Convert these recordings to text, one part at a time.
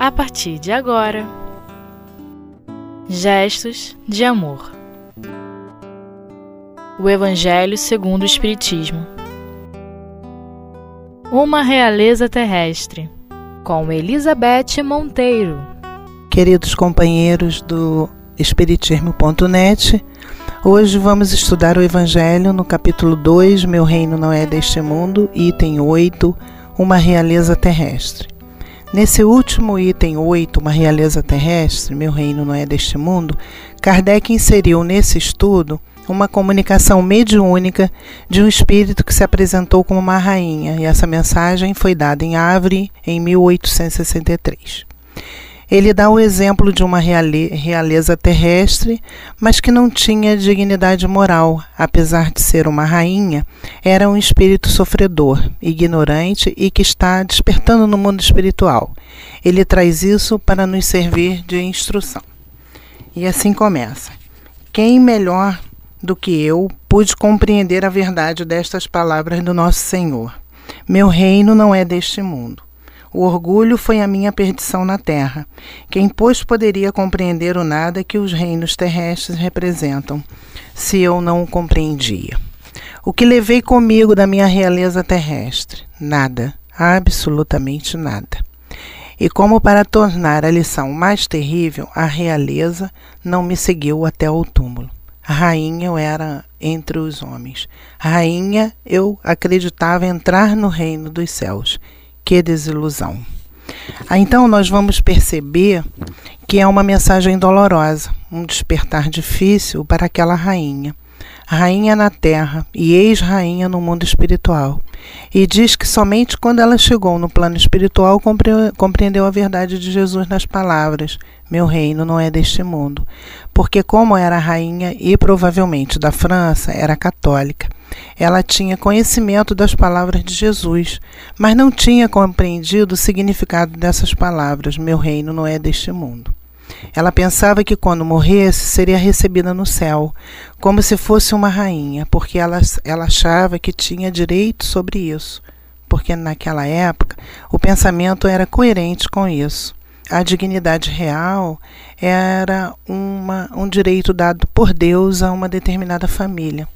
a partir de agora. Gestos de amor. O Evangelho segundo o Espiritismo. Uma realeza terrestre, com Elizabeth Monteiro. Queridos companheiros do Espiritismo.net, hoje vamos estudar o Evangelho no capítulo 2, Meu Reino Não É Deste Mundo, item 8, Uma Realeza Terrestre. Nesse último item 8, Uma Realeza Terrestre, Meu Reino Não É Deste Mundo, Kardec inseriu nesse estudo uma comunicação mediúnica de um espírito que se apresentou como uma rainha, e essa mensagem foi dada em Avre em 1863. Ele dá o exemplo de uma realeza terrestre, mas que não tinha dignidade moral, apesar de ser uma rainha, era um espírito sofredor, ignorante e que está despertando no mundo espiritual. Ele traz isso para nos servir de instrução. E assim começa. Quem melhor do que eu pude compreender a verdade destas palavras do nosso Senhor? Meu reino não é deste mundo. O orgulho foi a minha perdição na terra. Quem, pois, poderia compreender o nada que os reinos terrestres representam, se eu não o compreendia? O que levei comigo da minha realeza terrestre? Nada, absolutamente nada. E como para tornar a lição mais terrível, a realeza não me seguiu até o túmulo. Rainha eu era entre os homens. Rainha eu acreditava entrar no reino dos céus que desilusão. Ah, então nós vamos perceber que é uma mensagem dolorosa, um despertar difícil para aquela rainha. Rainha na terra e ex-rainha no mundo espiritual. E diz que somente quando ela chegou no plano espiritual compreendeu a verdade de Jesus nas palavras: Meu reino não é deste mundo. Porque, como era rainha e provavelmente da França, era católica ela tinha conhecimento das palavras de Jesus, mas não tinha compreendido o significado dessas palavras: Meu reino não é deste mundo. Ela pensava que quando morresse seria recebida no céu, como se fosse uma rainha, porque ela, ela achava que tinha direito sobre isso, porque naquela época o pensamento era coerente com isso. A dignidade real era uma, um direito dado por Deus a uma determinada família.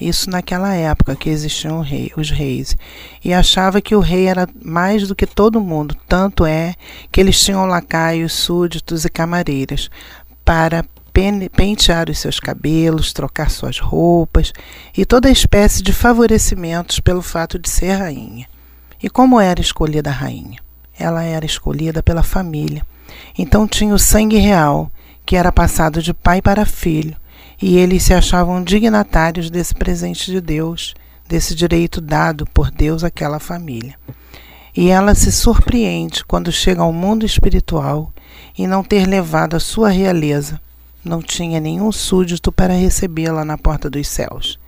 Isso naquela época que existiam rei, os reis. E achava que o rei era mais do que todo mundo. Tanto é que eles tinham lacaios, súditos e camareiras para pentear os seus cabelos, trocar suas roupas e toda espécie de favorecimentos pelo fato de ser rainha. E como era escolhida a rainha? Ela era escolhida pela família. Então tinha o sangue real, que era passado de pai para filho, e eles se achavam dignatários desse presente de Deus, desse direito dado por Deus àquela família. E ela se surpreende quando chega ao mundo espiritual e não ter levado a sua realeza. Não tinha nenhum súdito para recebê-la na porta dos céus.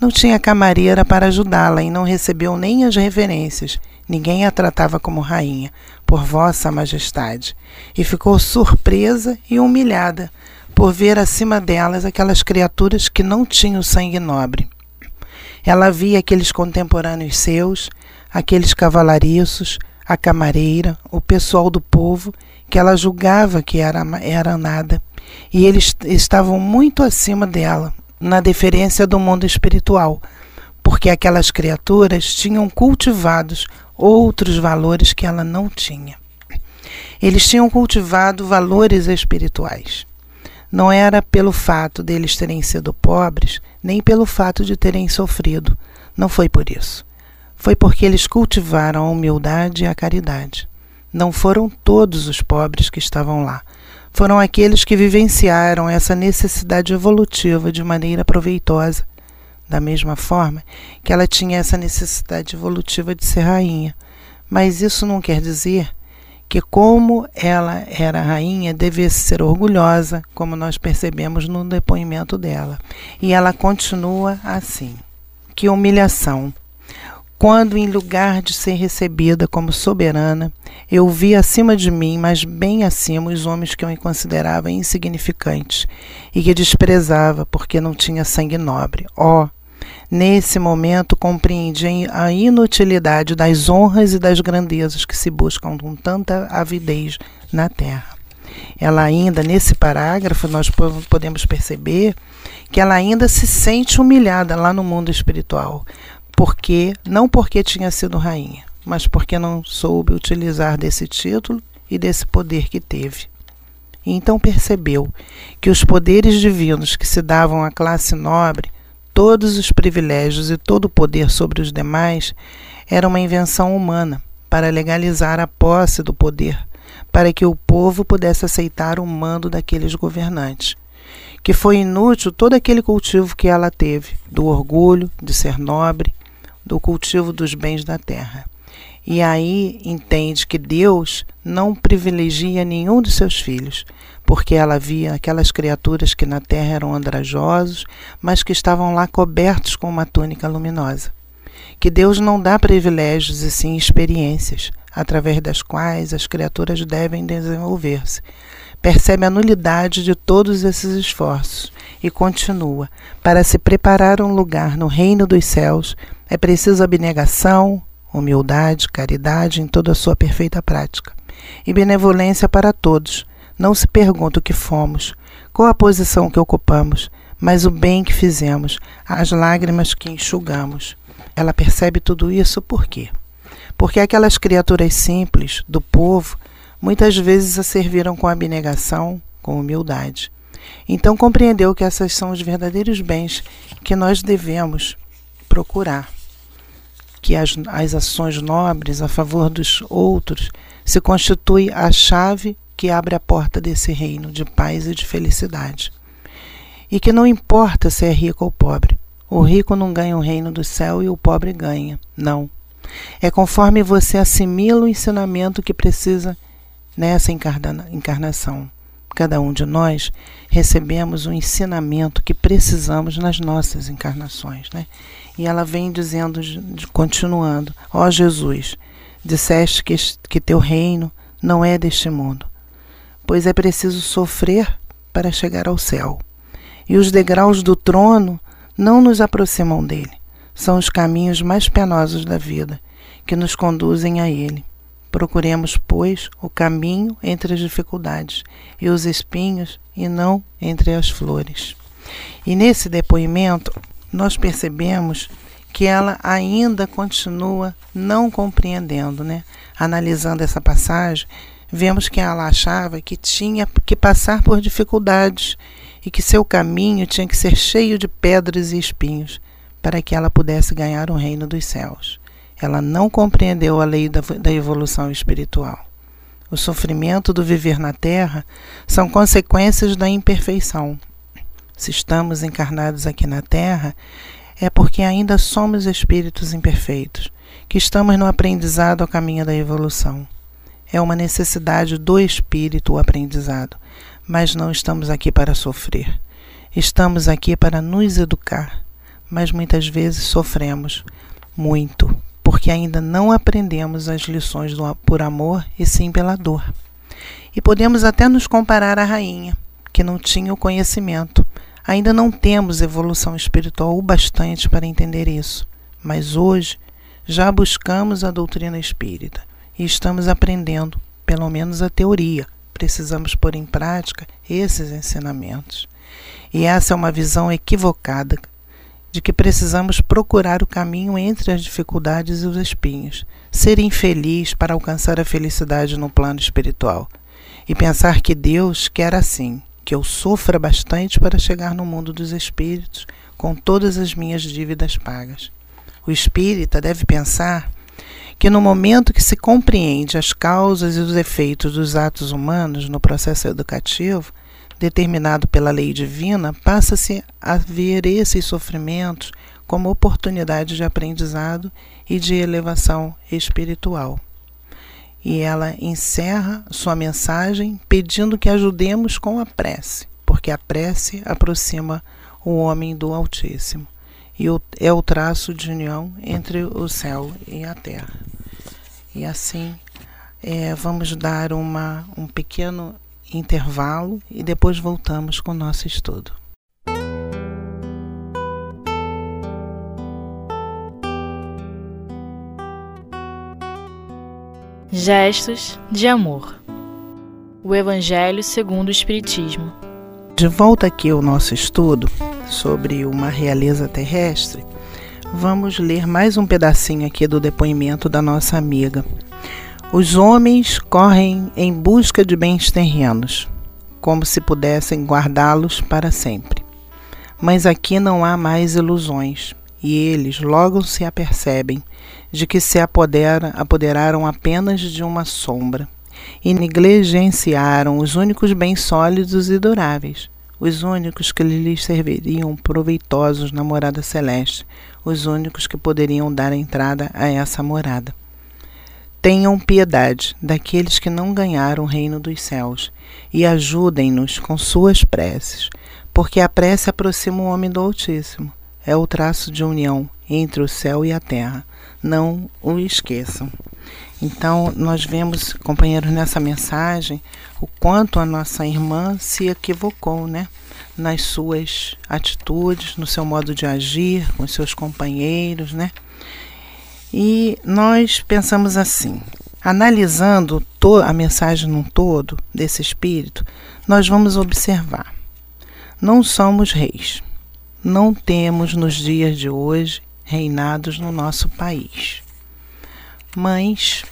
Não tinha camareira para ajudá-la e não recebeu nem as reverências. Ninguém a tratava como rainha, por vossa majestade. E ficou surpresa e humilhada por ver acima delas aquelas criaturas que não tinham sangue nobre. Ela via aqueles contemporâneos seus, aqueles cavalariços, a camareira, o pessoal do povo, que ela julgava que era, era nada, e eles estavam muito acima dela, na deferência do mundo espiritual, porque aquelas criaturas tinham cultivados outros valores que ela não tinha. Eles tinham cultivado valores espirituais. Não era pelo fato deles terem sido pobres, nem pelo fato de terem sofrido. Não foi por isso. Foi porque eles cultivaram a humildade e a caridade. Não foram todos os pobres que estavam lá. Foram aqueles que vivenciaram essa necessidade evolutiva de maneira proveitosa, da mesma forma que ela tinha essa necessidade evolutiva de ser rainha. Mas isso não quer dizer que como ela era rainha, devesse ser orgulhosa, como nós percebemos no depoimento dela. E ela continua assim: que humilhação! Quando, em lugar de ser recebida como soberana, eu vi acima de mim, mas bem acima, os homens que eu considerava insignificantes e que desprezava porque não tinha sangue nobre. Ó, oh, Nesse momento compreendi a inutilidade das honras e das grandezas que se buscam com tanta avidez na terra. Ela ainda, nesse parágrafo, nós podemos perceber que ela ainda se sente humilhada lá no mundo espiritual, porque não porque tinha sido rainha, mas porque não soube utilizar desse título e desse poder que teve. E então percebeu que os poderes divinos que se davam à classe nobre, todos os privilégios e todo o poder sobre os demais, era uma invenção humana para legalizar a posse do poder, para que o povo pudesse aceitar o mando daqueles governantes. Que foi inútil todo aquele cultivo que ela teve, do orgulho de ser nobre, do cultivo dos bens da terra. E aí entende que Deus não privilegia nenhum de seus filhos, porque ela via aquelas criaturas que na terra eram andrajosos, mas que estavam lá cobertos com uma túnica luminosa. Que Deus não dá privilégios e sim experiências, através das quais as criaturas devem desenvolver-se. Percebe a nulidade de todos esses esforços e continua: para se preparar um lugar no reino dos céus, é preciso abnegação, humildade, caridade em toda a sua perfeita prática, e benevolência para todos. Não se pergunta o que fomos, qual a posição que ocupamos, mas o bem que fizemos, as lágrimas que enxugamos. Ela percebe tudo isso por quê? Porque aquelas criaturas simples do povo muitas vezes a serviram com abnegação, com humildade. Então compreendeu que esses são os verdadeiros bens que nós devemos procurar que as, as ações nobres a favor dos outros se constitui a chave que abre a porta desse reino de paz e de felicidade. E que não importa se é rico ou pobre. O rico não ganha o reino do céu e o pobre ganha. Não. É conforme você assimila o ensinamento que precisa nessa encarna encarnação. Cada um de nós recebemos o ensinamento que precisamos nas nossas encarnações. Né? E ela vem dizendo, continuando: Ó oh Jesus, disseste que, que teu reino não é deste mundo, pois é preciso sofrer para chegar ao céu. E os degraus do trono não nos aproximam dele, são os caminhos mais penosos da vida que nos conduzem a ele. Procuremos, pois, o caminho entre as dificuldades e os espinhos e não entre as flores. E nesse depoimento, nós percebemos que ela ainda continua não compreendendo, né? Analisando essa passagem, vemos que ela achava que tinha que passar por dificuldades e que seu caminho tinha que ser cheio de pedras e espinhos para que ela pudesse ganhar o reino dos céus. Ela não compreendeu a lei da, da evolução espiritual. O sofrimento do viver na Terra são consequências da imperfeição, se estamos encarnados aqui na Terra, é porque ainda somos espíritos imperfeitos, que estamos no aprendizado ao caminho da evolução. É uma necessidade do espírito o aprendizado, mas não estamos aqui para sofrer. Estamos aqui para nos educar, mas muitas vezes sofremos muito, porque ainda não aprendemos as lições do, por amor e sim pela dor. E podemos até nos comparar à rainha, que não tinha o conhecimento, Ainda não temos evolução espiritual o bastante para entender isso, mas hoje já buscamos a doutrina espírita e estamos aprendendo, pelo menos a teoria. Precisamos pôr em prática esses ensinamentos. E essa é uma visão equivocada de que precisamos procurar o caminho entre as dificuldades e os espinhos, ser infeliz para alcançar a felicidade no plano espiritual e pensar que Deus quer assim que eu sofra bastante para chegar no mundo dos espíritos com todas as minhas dívidas pagas. O espírita deve pensar que no momento que se compreende as causas e os efeitos dos atos humanos no processo educativo, determinado pela lei divina, passa-se a ver esses sofrimentos como oportunidade de aprendizado e de elevação espiritual e ela encerra sua mensagem pedindo que ajudemos com a prece, porque a prece aproxima o homem do Altíssimo e é o traço de união entre o céu e a terra. E assim, é, vamos dar uma, um pequeno intervalo e depois voltamos com o nosso estudo. Gestos de amor. O Evangelho segundo o Espiritismo. De volta aqui ao nosso estudo sobre uma realeza terrestre, vamos ler mais um pedacinho aqui do depoimento da nossa amiga. Os homens correm em busca de bens terrenos, como se pudessem guardá-los para sempre. Mas aqui não há mais ilusões, e eles logo se apercebem de que se apodera, apoderaram apenas de uma sombra e negligenciaram os únicos bens sólidos e duráveis, os únicos que lhes serviriam proveitosos na morada celeste, os únicos que poderiam dar entrada a essa morada. Tenham piedade daqueles que não ganharam o reino dos céus e ajudem-nos com suas preces, porque a prece aproxima o homem do Altíssimo. É o traço de união entre o céu e a terra não o esqueçam. Então, nós vemos, companheiros, nessa mensagem, o quanto a nossa irmã se equivocou, né? Nas suas atitudes, no seu modo de agir com seus companheiros, né? E nós pensamos assim, analisando a mensagem num todo desse espírito, nós vamos observar. Não somos reis. Não temos nos dias de hoje reinados no nosso país. Mas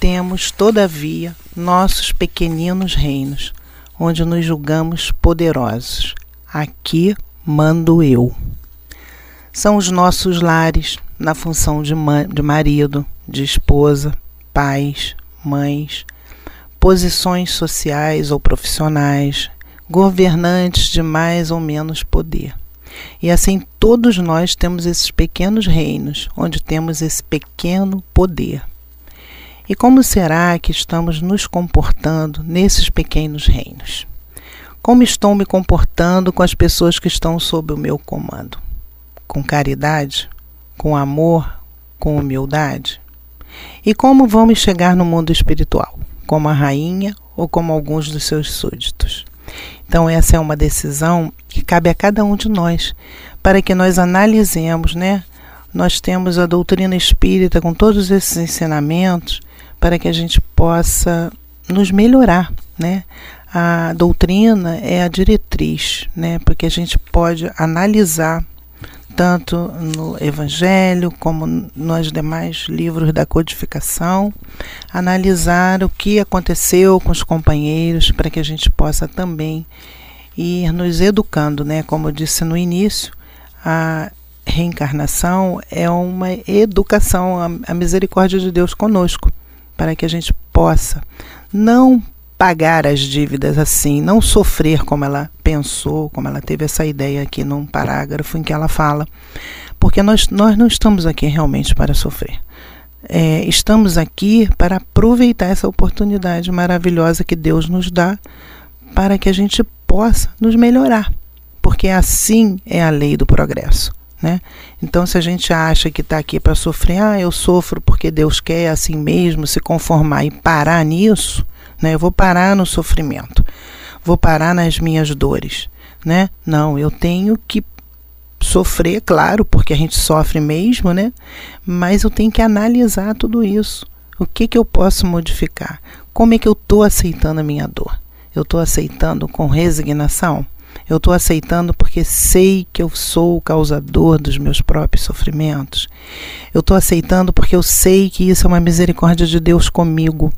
temos, todavia, nossos pequeninos reinos, onde nos julgamos poderosos. Aqui mando eu. São os nossos lares, na função de, de marido, de esposa, pais, mães, posições sociais ou profissionais, governantes de mais ou menos poder. E assim todos nós temos esses pequenos reinos, onde temos esse pequeno poder. E como será que estamos nos comportando nesses pequenos reinos? Como estou me comportando com as pessoas que estão sob o meu comando? Com caridade? Com amor? Com humildade? E como vamos chegar no mundo espiritual? Como a rainha ou como alguns dos seus súditos? Então, essa é uma decisão que cabe a cada um de nós, para que nós analisemos, né? Nós temos a doutrina espírita com todos esses ensinamentos para que a gente possa nos melhorar, né? A doutrina é a diretriz, né? Porque a gente pode analisar tanto no Evangelho como nos demais livros da codificação, analisar o que aconteceu com os companheiros para que a gente possa também ir nos educando, né? Como eu disse no início, a reencarnação é uma educação, a misericórdia de Deus conosco, para que a gente possa não pagar as dívidas assim, não sofrer como ela pensou, como ela teve essa ideia aqui num parágrafo em que ela fala, porque nós, nós não estamos aqui realmente para sofrer. É, estamos aqui para aproveitar essa oportunidade maravilhosa que Deus nos dá para que a gente possa nos melhorar, porque assim é a lei do progresso. Né? Então, se a gente acha que está aqui para sofrer, ah, eu sofro porque Deus quer assim mesmo, se conformar e parar nisso, né? Eu vou parar no sofrimento, vou parar nas minhas dores, né? Não, eu tenho que sofrer, claro, porque a gente sofre mesmo, né? Mas eu tenho que analisar tudo isso. O que que eu posso modificar? Como é que eu estou aceitando a minha dor? Eu estou aceitando com resignação? Eu estou aceitando porque sei que eu sou o causador dos meus próprios sofrimentos. Eu estou aceitando porque eu sei que isso é uma misericórdia de Deus comigo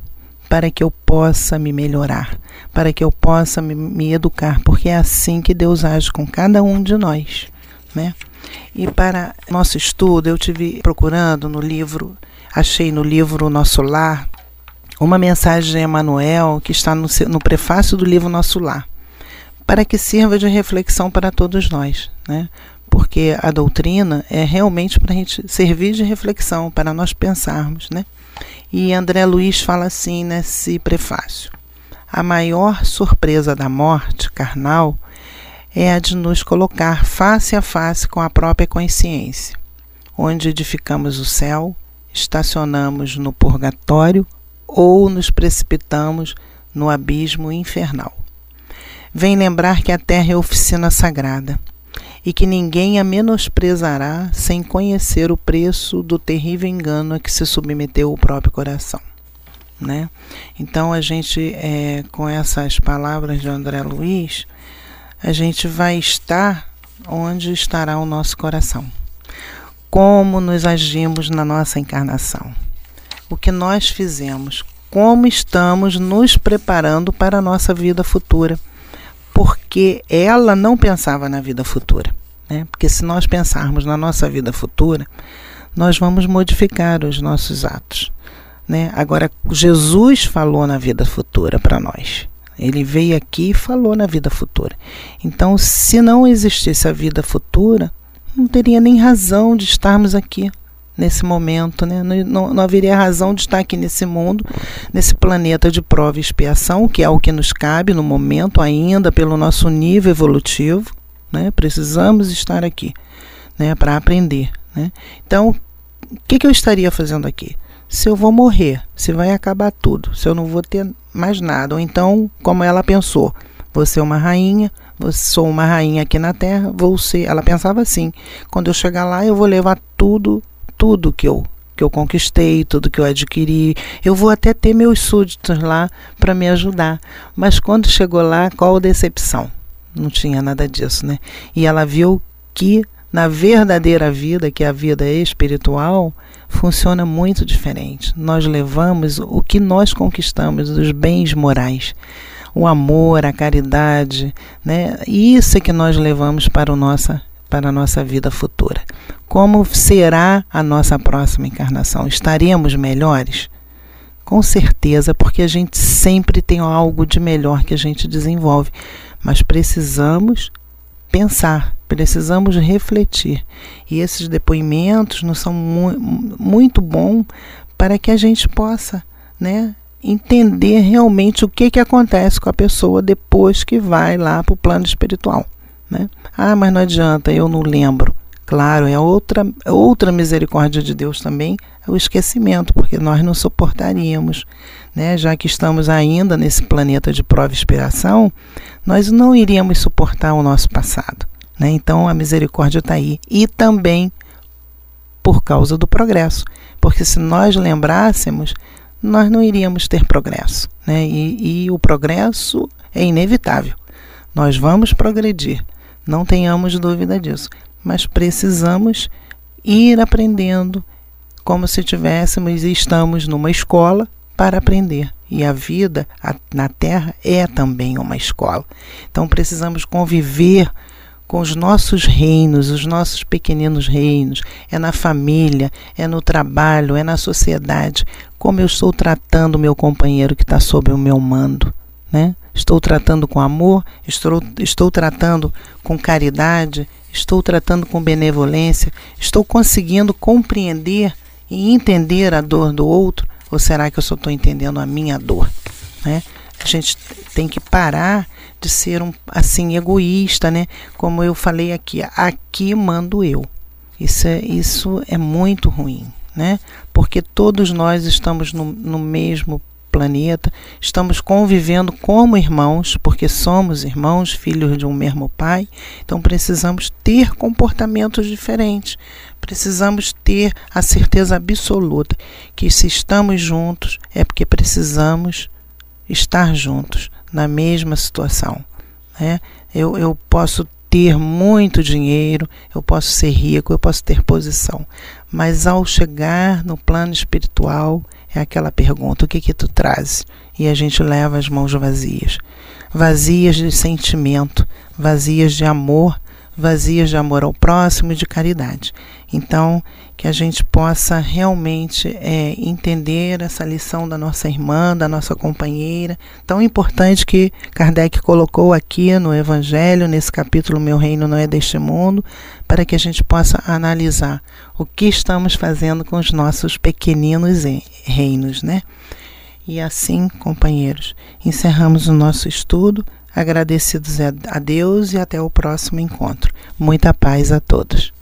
para que eu possa me melhorar, para que eu possa me, me, educar, porque é assim que Deus age com cada um de nós, né? E para nosso estudo, eu tive procurando no livro, achei no livro Nosso Lar, uma mensagem de Emmanuel que está no, no prefácio do livro Nosso Lar, para que sirva de reflexão para todos nós, né? Porque a doutrina é realmente para a gente servir de reflexão, para nós pensarmos, né? E André Luiz fala assim nesse prefácio: A maior surpresa da morte carnal é a de nos colocar face a face com a própria consciência, onde edificamos o céu, estacionamos no purgatório ou nos precipitamos no abismo infernal. Vem lembrar que a terra é oficina sagrada e que ninguém a menosprezará sem conhecer o preço do terrível engano a que se submeteu o próprio coração. Né? Então a gente, é, com essas palavras de André Luiz, a gente vai estar onde estará o nosso coração. Como nos agimos na nossa encarnação. O que nós fizemos, como estamos nos preparando para a nossa vida futura. Porque ela não pensava na vida futura. Né? Porque se nós pensarmos na nossa vida futura, nós vamos modificar os nossos atos. Né? Agora, Jesus falou na vida futura para nós. Ele veio aqui e falou na vida futura. Então, se não existisse a vida futura, não teria nem razão de estarmos aqui nesse momento, né? Não, não, haveria razão de estar aqui nesse mundo, nesse planeta de prova e expiação, que é o que nos cabe no momento ainda, pelo nosso nível evolutivo. Né? Precisamos estar aqui né? para aprender. Né? Então, o que, que eu estaria fazendo aqui? Se eu vou morrer, se vai acabar tudo, se eu não vou ter mais nada. Ou então, como ela pensou, vou ser uma rainha, sou uma rainha aqui na Terra, vou ser. Ela pensava assim: quando eu chegar lá, eu vou levar tudo, tudo que eu que eu conquistei, tudo que eu adquiri. Eu vou até ter meus súditos lá para me ajudar. Mas quando chegou lá, qual decepção? Não tinha nada disso, né? E ela viu que na verdadeira vida, que é a vida espiritual, funciona muito diferente. Nós levamos o que nós conquistamos, os bens morais, o amor, a caridade, né? Isso é que nós levamos para, o nossa, para a nossa vida futura. Como será a nossa próxima encarnação? Estaremos melhores? Com certeza, porque a gente sempre tem algo de melhor que a gente desenvolve, mas precisamos pensar, precisamos refletir. E esses depoimentos não são mu muito bons para que a gente possa, né, entender realmente o que, que acontece com a pessoa depois que vai lá para o plano espiritual. Né? Ah, mas não adianta, eu não lembro. Claro, é outra, outra misericórdia de Deus também, é o esquecimento, porque nós não suportaríamos, né? já que estamos ainda nesse planeta de prova e expiração, nós não iríamos suportar o nosso passado. Né? Então a misericórdia está aí. E também por causa do progresso, porque se nós lembrássemos, nós não iríamos ter progresso. Né? E, e o progresso é inevitável. Nós vamos progredir, não tenhamos dúvida disso mas precisamos ir aprendendo como se tivéssemos e estamos numa escola para aprender. E a vida a, na Terra é também uma escola. Então precisamos conviver com os nossos reinos, os nossos pequeninos reinos. É na família, é no trabalho, é na sociedade. Como eu estou tratando o meu companheiro que está sob o meu mando. Né? Estou tratando com amor, estou, estou tratando com caridade, Estou tratando com benevolência? Estou conseguindo compreender e entender a dor do outro? Ou será que eu só estou entendendo a minha dor? Né? A gente tem que parar de ser um assim egoísta, né? Como eu falei aqui, aqui mando eu. Isso é, isso é muito ruim, né? Porque todos nós estamos no, no mesmo planeta, estamos convivendo como irmãos, porque somos irmãos, filhos de um mesmo pai, então precisamos ter comportamentos diferentes. Precisamos ter a certeza absoluta que se estamos juntos é porque precisamos estar juntos na mesma situação. Né? Eu, eu posso ter muito dinheiro, eu posso ser rico, eu posso ter posição, mas ao chegar no plano espiritual, é aquela pergunta: o que que tu traz? E a gente leva as mãos vazias, vazias de sentimento, vazias de amor, vazias de amor ao próximo e de caridade. Então, que a gente possa realmente é, entender essa lição da nossa irmã, da nossa companheira, tão importante que Kardec colocou aqui no Evangelho, nesse capítulo Meu Reino Não É Deste Mundo, para que a gente possa analisar o que estamos fazendo com os nossos pequeninos reinos, né? E assim, companheiros, encerramos o nosso estudo, agradecidos a Deus e até o próximo encontro. Muita paz a todos.